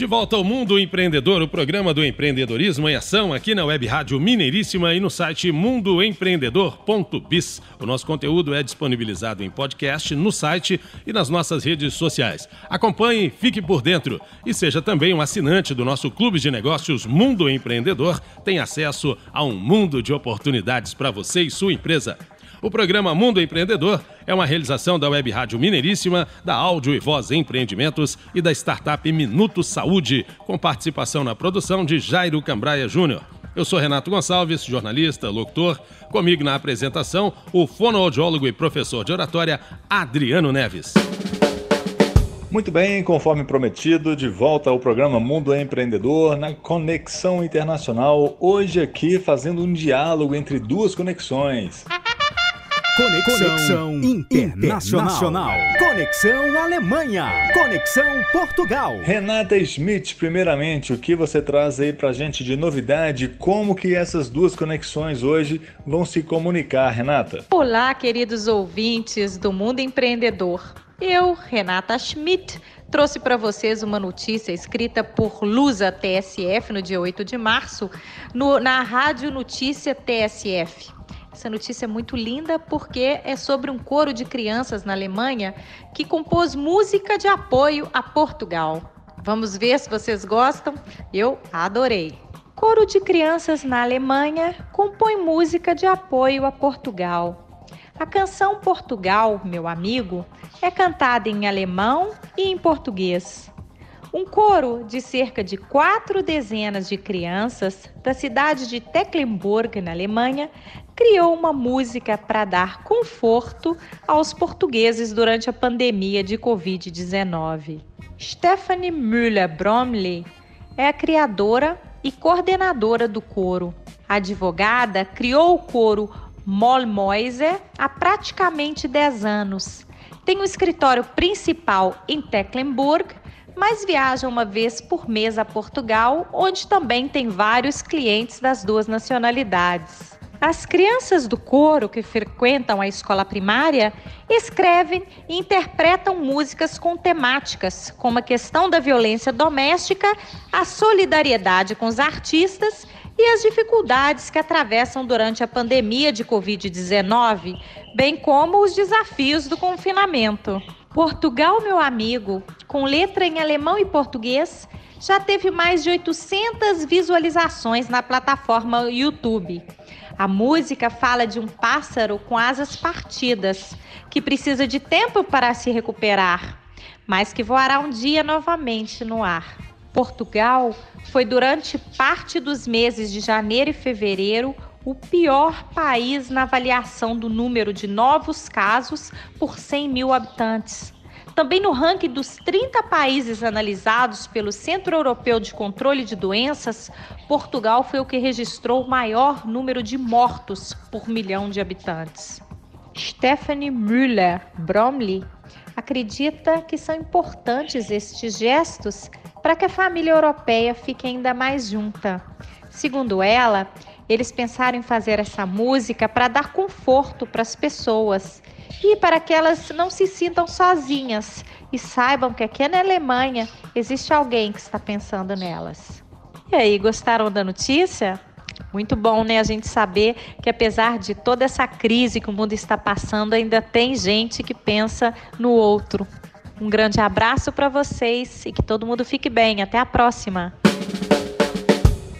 De volta ao Mundo Empreendedor, o programa do empreendedorismo em ação aqui na Web Rádio Mineiríssima e no site mundoempreendedor.biz. O nosso conteúdo é disponibilizado em podcast, no site e nas nossas redes sociais. Acompanhe, fique por dentro e seja também um assinante do nosso clube de negócios Mundo Empreendedor. Tem acesso a um mundo de oportunidades para você e sua empresa. O programa Mundo Empreendedor é uma realização da Web Rádio Mineiríssima, da Áudio e Voz Empreendimentos e da startup Minuto Saúde, com participação na produção de Jairo Cambraia Júnior. Eu sou Renato Gonçalves, jornalista, locutor. Comigo na apresentação, o fonoaudiólogo e professor de oratória, Adriano Neves. Muito bem, conforme prometido, de volta ao programa Mundo Empreendedor na Conexão Internacional. Hoje aqui fazendo um diálogo entre duas conexões. Conexão, Conexão internacional. internacional. Conexão Alemanha. Conexão Portugal. Renata Schmidt, primeiramente, o que você traz aí pra gente de novidade? Como que essas duas conexões hoje vão se comunicar, Renata? Olá, queridos ouvintes do Mundo Empreendedor. Eu, Renata Schmidt, trouxe para vocês uma notícia escrita por Lusa TSF no dia 8 de março, no, na Rádio Notícia TSF. Essa notícia é muito linda porque é sobre um coro de crianças na Alemanha que compôs música de apoio a Portugal. Vamos ver se vocês gostam? Eu adorei. Coro de crianças na Alemanha compõe música de apoio a Portugal. A canção Portugal, meu amigo, é cantada em alemão e em português. Um coro de cerca de quatro dezenas de crianças da cidade de Tecklenburg, na Alemanha, criou uma música para dar conforto aos portugueses durante a pandemia de Covid-19. Stephanie Müller-Bromley é a criadora e coordenadora do coro. A advogada criou o coro Mollmäuse há praticamente 10 anos. Tem o um escritório principal em Tecklenburg, mas viaja uma vez por mês a Portugal, onde também tem vários clientes das duas nacionalidades. As crianças do coro que frequentam a escola primária escrevem e interpretam músicas com temáticas como a questão da violência doméstica, a solidariedade com os artistas e as dificuldades que atravessam durante a pandemia de Covid-19, bem como os desafios do confinamento. Portugal, meu amigo, com letra em alemão e português, já teve mais de 800 visualizações na plataforma YouTube. A música fala de um pássaro com asas partidas, que precisa de tempo para se recuperar, mas que voará um dia novamente no ar. Portugal foi durante parte dos meses de janeiro e fevereiro o pior país na avaliação do número de novos casos por 100 mil habitantes. Também no ranking dos 30 países analisados pelo Centro Europeu de Controle de Doenças, Portugal foi o que registrou o maior número de mortos por milhão de habitantes. Stephanie Müller Bromley acredita que são importantes estes gestos para que a família europeia fique ainda mais junta. Segundo ela, eles pensaram em fazer essa música para dar conforto para as pessoas e para que elas não se sintam sozinhas e saibam que aqui na Alemanha existe alguém que está pensando nelas. E aí, gostaram da notícia? Muito bom, né? A gente saber que apesar de toda essa crise que o mundo está passando, ainda tem gente que pensa no outro. Um grande abraço para vocês e que todo mundo fique bem. Até a próxima!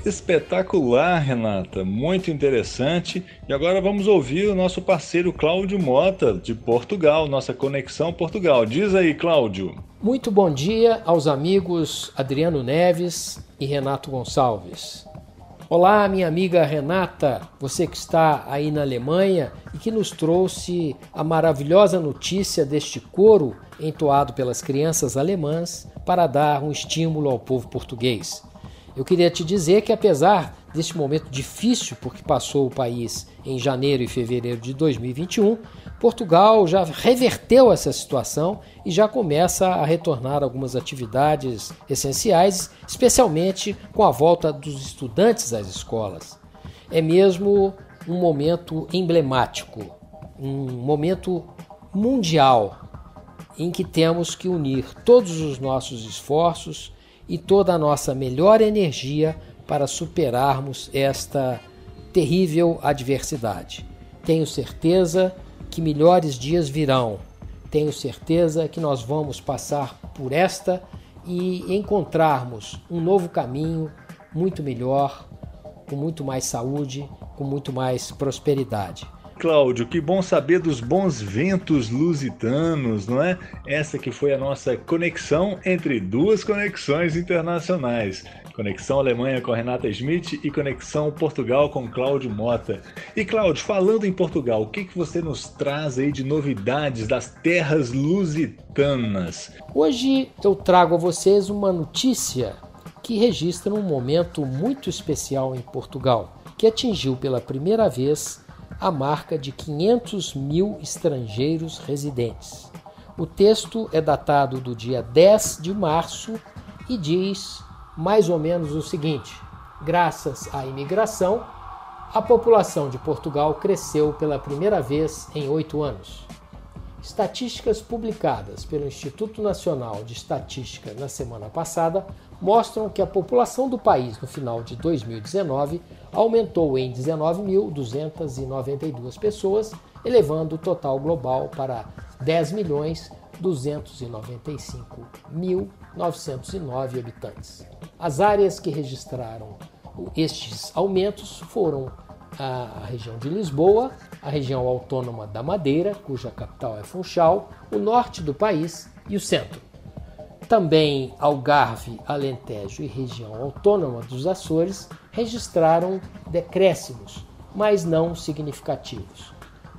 Espetacular, Renata, muito interessante. E agora vamos ouvir o nosso parceiro Cláudio Mota, de Portugal, nossa conexão Portugal. Diz aí, Cláudio. Muito bom dia aos amigos Adriano Neves e Renato Gonçalves. Olá, minha amiga Renata, você que está aí na Alemanha e que nos trouxe a maravilhosa notícia deste coro entoado pelas crianças alemãs para dar um estímulo ao povo português. Eu queria te dizer que, apesar deste momento difícil, porque passou o país em janeiro e fevereiro de 2021, Portugal já reverteu essa situação e já começa a retornar algumas atividades essenciais, especialmente com a volta dos estudantes às escolas. é mesmo um momento emblemático, um momento mundial em que temos que unir todos os nossos esforços e toda a nossa melhor energia para superarmos esta terrível adversidade. Tenho certeza que melhores dias virão. Tenho certeza que nós vamos passar por esta e encontrarmos um novo caminho muito melhor, com muito mais saúde, com muito mais prosperidade. Cláudio, que bom saber dos bons ventos lusitanos, não é? Essa que foi a nossa conexão entre duas conexões internacionais. Conexão Alemanha com Renata Schmidt e Conexão Portugal com Cláudio Mota. E Cláudio, falando em Portugal, o que, que você nos traz aí de novidades das terras lusitanas? Hoje eu trago a vocês uma notícia que registra um momento muito especial em Portugal, que atingiu pela primeira vez a marca de 500 mil estrangeiros residentes. O texto é datado do dia 10 de março e diz mais ou menos o seguinte: graças à imigração, a população de Portugal cresceu pela primeira vez em oito anos. Estatísticas publicadas pelo Instituto Nacional de Estatística na semana passada mostram que a população do país no final de 2019 aumentou em 19.292 pessoas, elevando o total global para 10 milhões 295.909 habitantes. As áreas que registraram estes aumentos foram a região de Lisboa, a região autônoma da Madeira, cuja capital é Funchal, o norte do país e o centro. Também Algarve, Alentejo e região autônoma dos Açores registraram decréscimos, mas não significativos.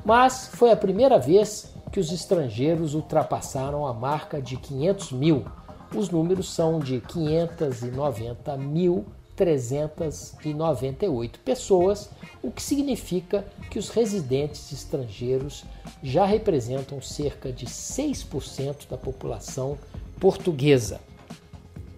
Mas foi a primeira vez que os estrangeiros ultrapassaram a marca de 500 mil. Os números são de 590.398 pessoas, o que significa que os residentes estrangeiros já representam cerca de 6% da população portuguesa.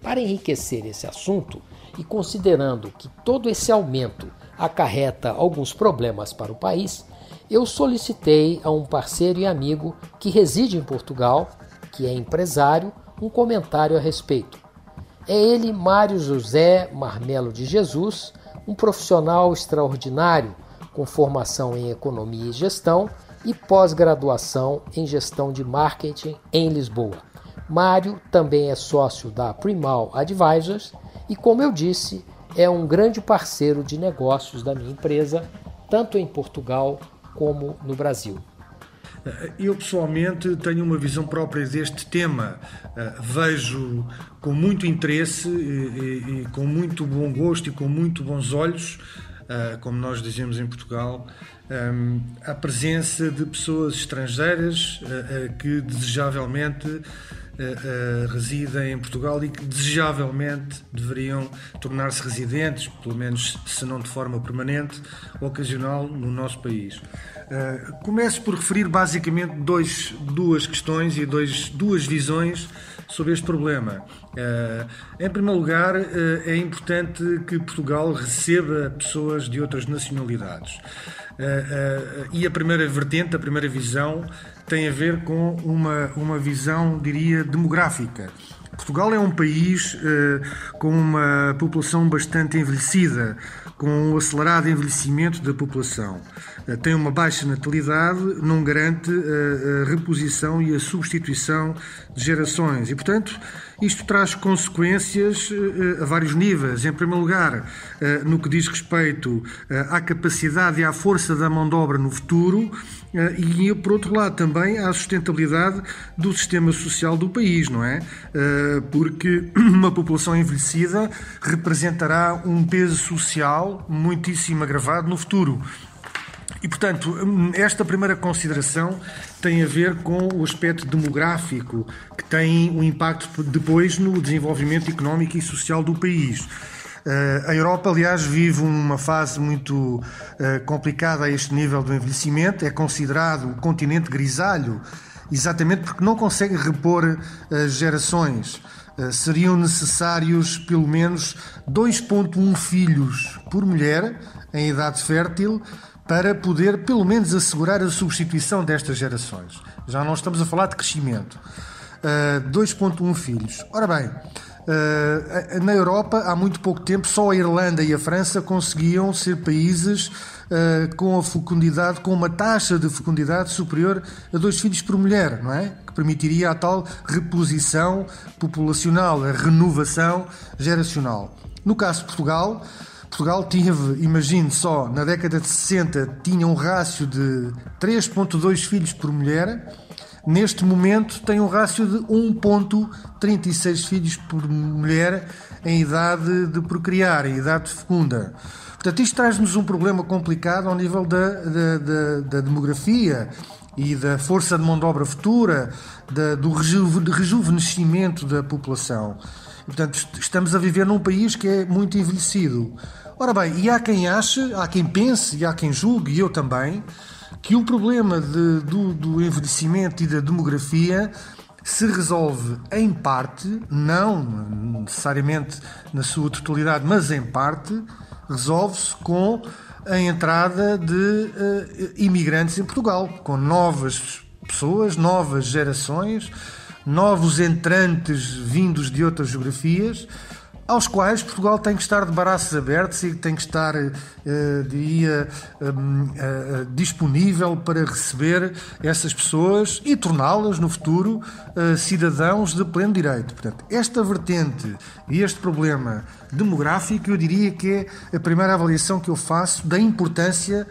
Para enriquecer esse assunto e considerando que todo esse aumento acarreta alguns problemas para o país, eu solicitei a um parceiro e amigo que reside em Portugal, que é empresário, um comentário a respeito. É ele, Mário José Marmelo de Jesus, um profissional extraordinário com formação em economia e gestão e pós-graduação em gestão de marketing em Lisboa. Mário também é sócio da Primal Advisors e, como eu disse, é um grande parceiro de negócios da minha empresa, tanto em Portugal como no Brasil. Eu pessoalmente tenho uma visão própria deste tema. Eh, vejo com muito interesse e, e com muito bom gosto e com muito bons olhos, eh, como nós dizemos em Portugal, eh, a presença de pessoas estrangeiras que desejavelmente uh, residem em Portugal e que desejavelmente deveriam tornar-se residentes, pelo menos se não de forma permanente, ocasional no nosso país. Uh, começo por referir basicamente dois, duas questões e dois, duas visões sobre este problema. Uh, em primeiro lugar, uh, é importante que Portugal receba pessoas de outras nacionalidades. Uh, e a primeira vertente, a primeira visão, tem a ver com uma, uma visão, diria, demográfica. Portugal é um país uh, com uma população bastante envelhecida, com um acelerado envelhecimento da população. Uh, tem uma baixa natalidade, não garante uh, a reposição e a substituição de gerações. E, portanto, isto traz consequências a vários níveis. Em primeiro lugar, no que diz respeito à capacidade e à força da mão de obra no futuro, eh, e, por outro lado, também à sustentabilidade do sistema social do país, não é? Eh, porque uma população envelhecida representará um peso social muitíssimo agravado no futuro. E, portanto, esta primeira consideração tem a ver com o aspecto demográfico, que tem um impacto depois no desenvolvimento económico e social do país. Uh, a Europa, aliás, vive uma fase muito uh, complicada a este nível do envelhecimento. É considerado o continente grisalho, exatamente porque não consegue repor as uh, gerações. seriam necessários pelo menos 2,1 filhos por mulher em idade fértil para poder pelo menos assegurar a substituição destas gerações. Já não estamos a falar de crescimento. 2,1 filhos. Ora bem, Uh, na Europa, há muito pouco tempo, só a Irlanda e a França conseguiam ser países uh, com a fecundidade, com uma taxa de fecundidade superior a dois filhos por mulher, não é? Que permitiria a tal reposição populacional, a renovação geracional. No caso de Portugal, Portugal teve, imagine só, na década de 60 tinha um rácio de 3,2 filhos por mulher neste momento tem um rácio de 1,36 filhos por mulher em idade de procriar, em idade fecunda. Portanto, isto traz-nos um problema complicado ao nível da, da, da, da demografia e da força de mão de obra futura, da, do rejuvenescimento da população. Portanto, estamos a viver num país que é muito envelhecido. Ora bem, e há quem ache, há quem pense e há quem julgue, e eu também, que o problema de, do, do envelhecimento e da demografia se resolve em parte, não necessariamente na sua totalidade, mas em parte, resolve-se com a entrada de uh, imigrantes em Portugal, com novas pessoas, novas gerações, novos entrantes vindos de outras geografias aos quais Portugal tem que estar de braços abertos e tem que estar, uh, diria, um, uh, eh, disponível para receber essas pessoas e torná-las no futuro uh, cidadãos de pleno direito. Portanto, esta vertente e este problema demográfico, eu diria que é a primeira avaliação que eu faço da importância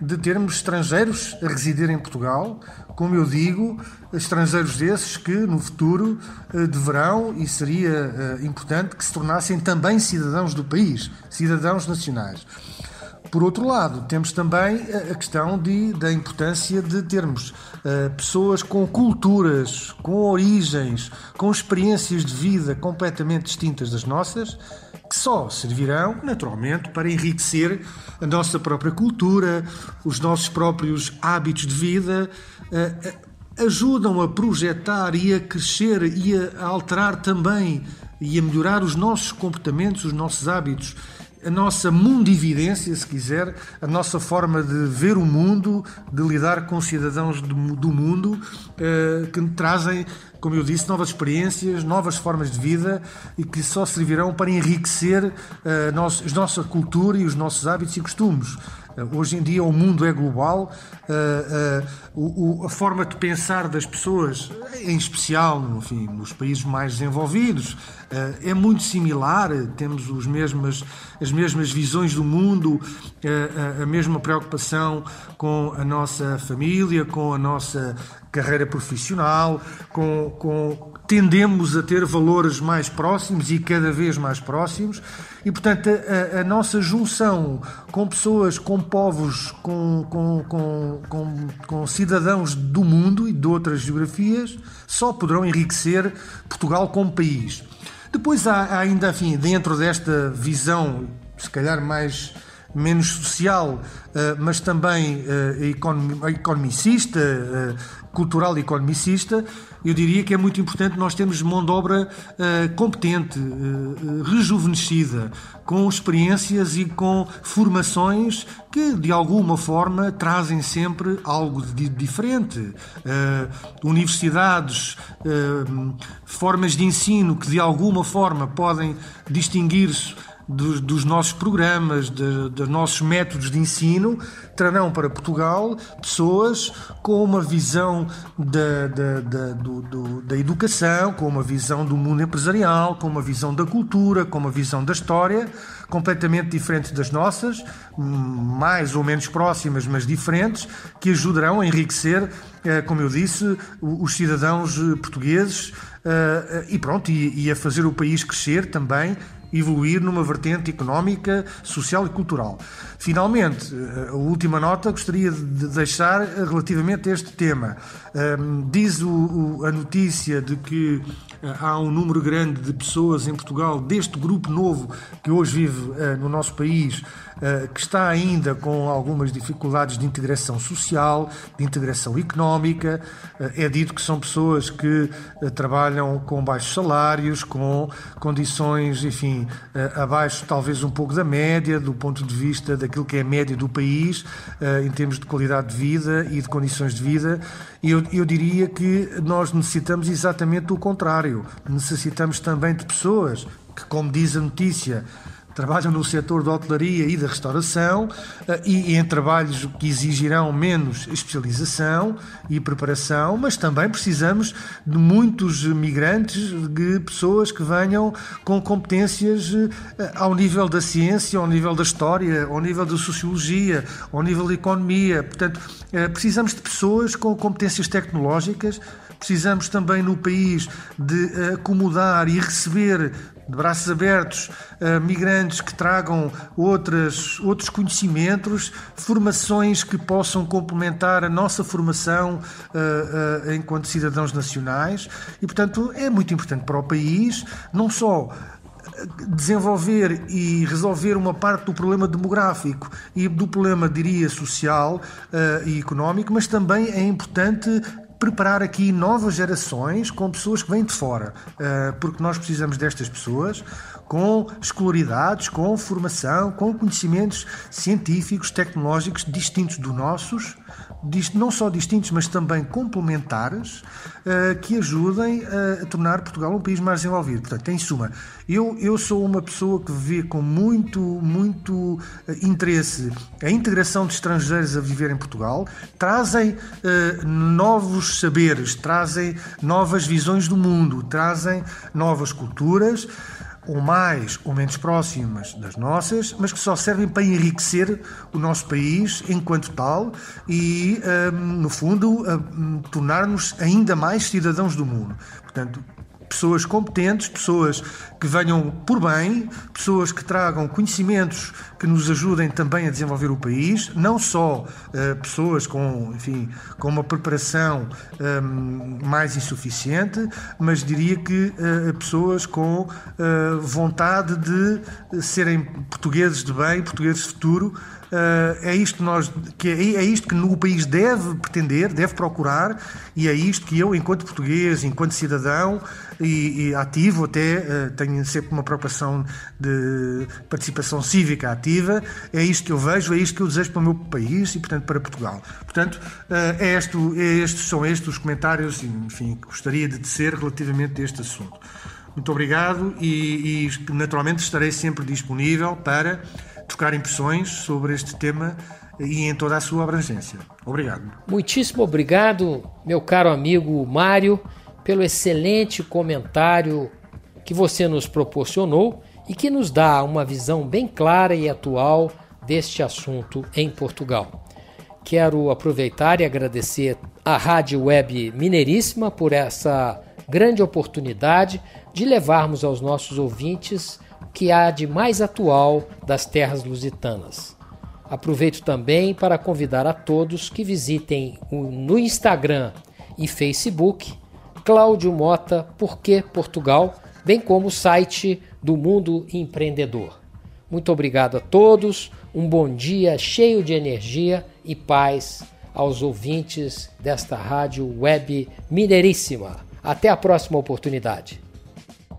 de termos estrangeiros a residir em Portugal, como eu digo, estrangeiros desses que no futuro eh, deverão e seria eh, importante que se tornassem também cidadãos do país, cidadãos nacionais. Por outro lado, temos também a questão de, da importância de termos uh, pessoas com culturas, com origens, com experiências de vida completamente distintas das nossas, que só servirão, naturalmente, para enriquecer a nossa própria cultura, os nossos próprios hábitos de vida, ajudam a projetar e a crescer e a alterar também e a melhorar os nossos comportamentos, os nossos hábitos a nossa mundividência, se quiser, a nossa forma de ver o mundo, de lidar com cidadãos do, mundo, eh, que trazem, como eu disse, novas experiências, novas formas de vida e que só servirão para enriquecer eh, a nossa cultura e os nossos hábitos e costumes. Eh, hoje em dia o mundo é global, a forma de pensar das pessoas, em especial enfim, nos países mais desenvolvidos, é muito similar, temos os mesmas, as mesmas visões do mundo, a mesma preocupação com a nossa família, com a nossa carreira profissional, com, com, tendemos a ter valores mais próximos e cada vez mais próximos, e portanto a, a nossa junção com pessoas, com povos, com, com, com, cidadãos do mundo e de outras geografias só poderão enriquecer Portugal como país. Depois há ainda, enfim, dentro desta visão, se calhar mais menos social, eh, mas também eh, economicista, eh, cultural e economicista, eu diria que é muito importante nós termos mão de obra competente, rejuvenescida, com experiências e com formações que, de alguma forma, trazem sempre algo de diferente. universidades, formas de ensino que, de alguma forma, podem distinguir-se dos, dos nossos programas, de, dos nossos métodos de ensino, trarão para Portugal pessoas com uma visão da, da, da, do, do, da educação, com uma visão do mundo empresarial, com uma visão da cultura, com uma visão da história, completamente diferente das nossas, mais ou menos próximas, mas diferentes, que ajudarão a enriquecer, eh, como eu disse, os cidadãos eh, portugueses eh, e pronto, e, a fazer o país crescer também evoluir numa vertente económica, social e cultural. Finalmente, eh, a última nota gostaria de deixar relativamente a este tema. Diz a notícia de que há um número grande de pessoas em Portugal, deste grupo novo que hoje vive no nosso país, que está ainda com algumas dificuldades de integração social, de integração económica. É dito que são pessoas que trabalham com baixos salários, com condições, enfim, abaixo talvez um pouco da média, do ponto de vista daquilo que é a média do país, em termos de qualidade de vida e de condições de vida. Eu, eu diria que nós necessitamos exatamente o contrário. Necessitamos também de pessoas que, como diz a notícia, trabalham no setor da hotelaria e da restauração eh, e em trabalhos que exigirão menos especialização e preparação, mas também precisamos de muitos migrantes, de pessoas que venham com competências eh, ao nível da ciência, ao nível da história, ao nível da sociologia, ao nível da economia. Portanto, eh, precisamos de pessoas com competências tecnológicas Precisamos também no país de acomodar e receber de braços abertos a migrantes que tragam outras, outros conhecimentos, formações que possam complementar a nossa formação uh, uh, enquanto cidadãos nacionais. E, portanto, é muito importante para o país, não só desenvolver e resolver uma parte do problema demográfico e do problema, diria, social uh, e económico, mas também é importante preparar aqui novas gerações com pessoas que vêm de fora, eh, porque nós precisamos destas pessoas com escolaridades, com formação, com conhecimentos científicos, tecnológicos distintos dos nossos, não só distintos, mas também complementares, eh, que ajudem a tornar Portugal um país mais desenvolvido. Portanto, em suma, eu, eu sou uma pessoa que vê com muito, muito eh, interesse a integração de estrangeiros a viver em Portugal, trazem novos saberes, trazem novas visões do mundo, trazem novas culturas ou mais ou menos próximas das nossas, mas que só servem para enriquecer o nosso país enquanto tal e, um, no fundo, um, tornar-nos ainda mais cidadãos do mundo. Portanto, pessoas competentes, pessoas que venham por bem, pessoas que tragam conhecimentos que nos ajudem também a desenvolver o país, não só uh, pessoas com, enfim, com uma preparação um, ehm, mais insuficiente, mas diria que uh, pessoas com uh, vontade de serem portugueses de bem, portugueses de futuro, é isto que nós que é, é, isto que o país deve pretender, deve procurar e é isto que eu, enquanto português, enquanto cidadão e, e ativo até uh, tenho sempre uma preocupação de participação cívica ativa. É isto que eu vejo, é isto que eu desejo para o meu país e portanto para Portugal. Portanto uh, é este, é estes são estes os comentários, enfim, que gostaria de tecer relativamente a este assunto. Muito obrigado e, e naturalmente estarei sempre disponível para trocar impressões sobre este tema e em toda a sua abrangência. Obrigado. Muitíssimo obrigado, meu caro amigo Mário, pelo excelente comentário que você nos proporcionou e que nos dá uma visão bem clara e atual deste assunto em Portugal. Quero aproveitar e agradecer à Rádio Web Mineiríssima por essa grande oportunidade de levarmos aos nossos ouvintes que há de mais atual das terras lusitanas. Aproveito também para convidar a todos que visitem no Instagram e Facebook Cláudio Mota Porquê Portugal, bem como o site do Mundo Empreendedor. Muito obrigado a todos, um bom dia cheio de energia e paz aos ouvintes desta rádio web mineiríssima. Até a próxima oportunidade.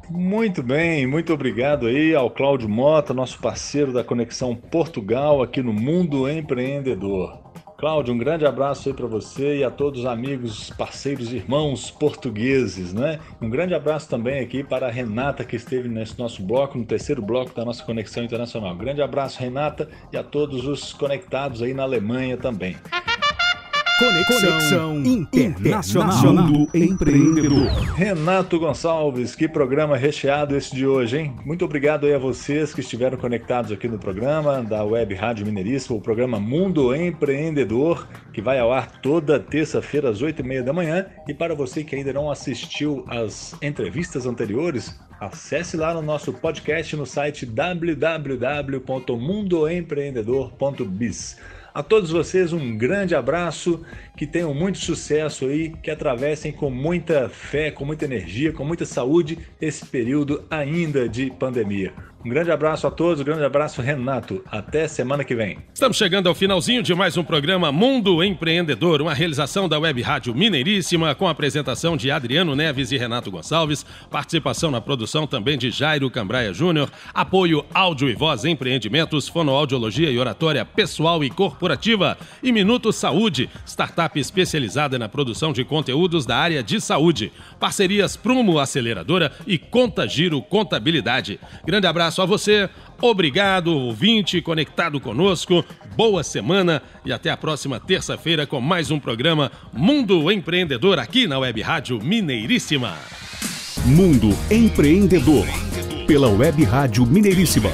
Muito bem, muito obrigado aí ao Cláudio Mota, nosso parceiro da Conexão Portugal aqui no Mundo Empreendedor. Cláudio, um grande abraço aí para você e a todos os amigos, parceiros, irmãos portugueses, né? Um grande abraço também aqui para a Renata que esteve nesse nosso bloco, no terceiro bloco da nossa Conexão Internacional. Grande abraço, Renata, e a todos os conectados aí na Alemanha também. Conexão, Conexão Internacional do Empreendedor. Renato Gonçalves, que programa recheado esse de hoje, hein? Muito obrigado aí a vocês que estiveram conectados aqui no programa da Web Rádio Mineiríssima, o programa Mundo Empreendedor, que vai ao ar toda terça-feira às oito e meia da manhã. E para você que ainda não assistiu às entrevistas anteriores, acesse lá no nosso podcast no site www.mundoempreendedor.biz. A todos vocês um grande abraço, que tenham muito sucesso aí, que atravessem com muita fé, com muita energia, com muita saúde esse período ainda de pandemia. Um grande abraço a todos, um grande abraço, Renato. Até semana que vem. Estamos chegando ao finalzinho de mais um programa Mundo Empreendedor, uma realização da Web Rádio Mineiríssima, com a apresentação de Adriano Neves e Renato Gonçalves, participação na produção também de Jairo Cambraia Júnior, apoio áudio e voz empreendimentos, fonoaudiologia e oratória pessoal e corporativa, e Minuto Saúde, startup especializada na produção de conteúdos da área de saúde. Parcerias Prumo Aceleradora e Conta Giro Contabilidade. Grande abraço abraço a você. Obrigado, ouvinte conectado conosco. Boa semana e até a próxima terça-feira com mais um programa Mundo Empreendedor aqui na Web Rádio Mineiríssima. Mundo Empreendedor pela Web Rádio Mineiríssima.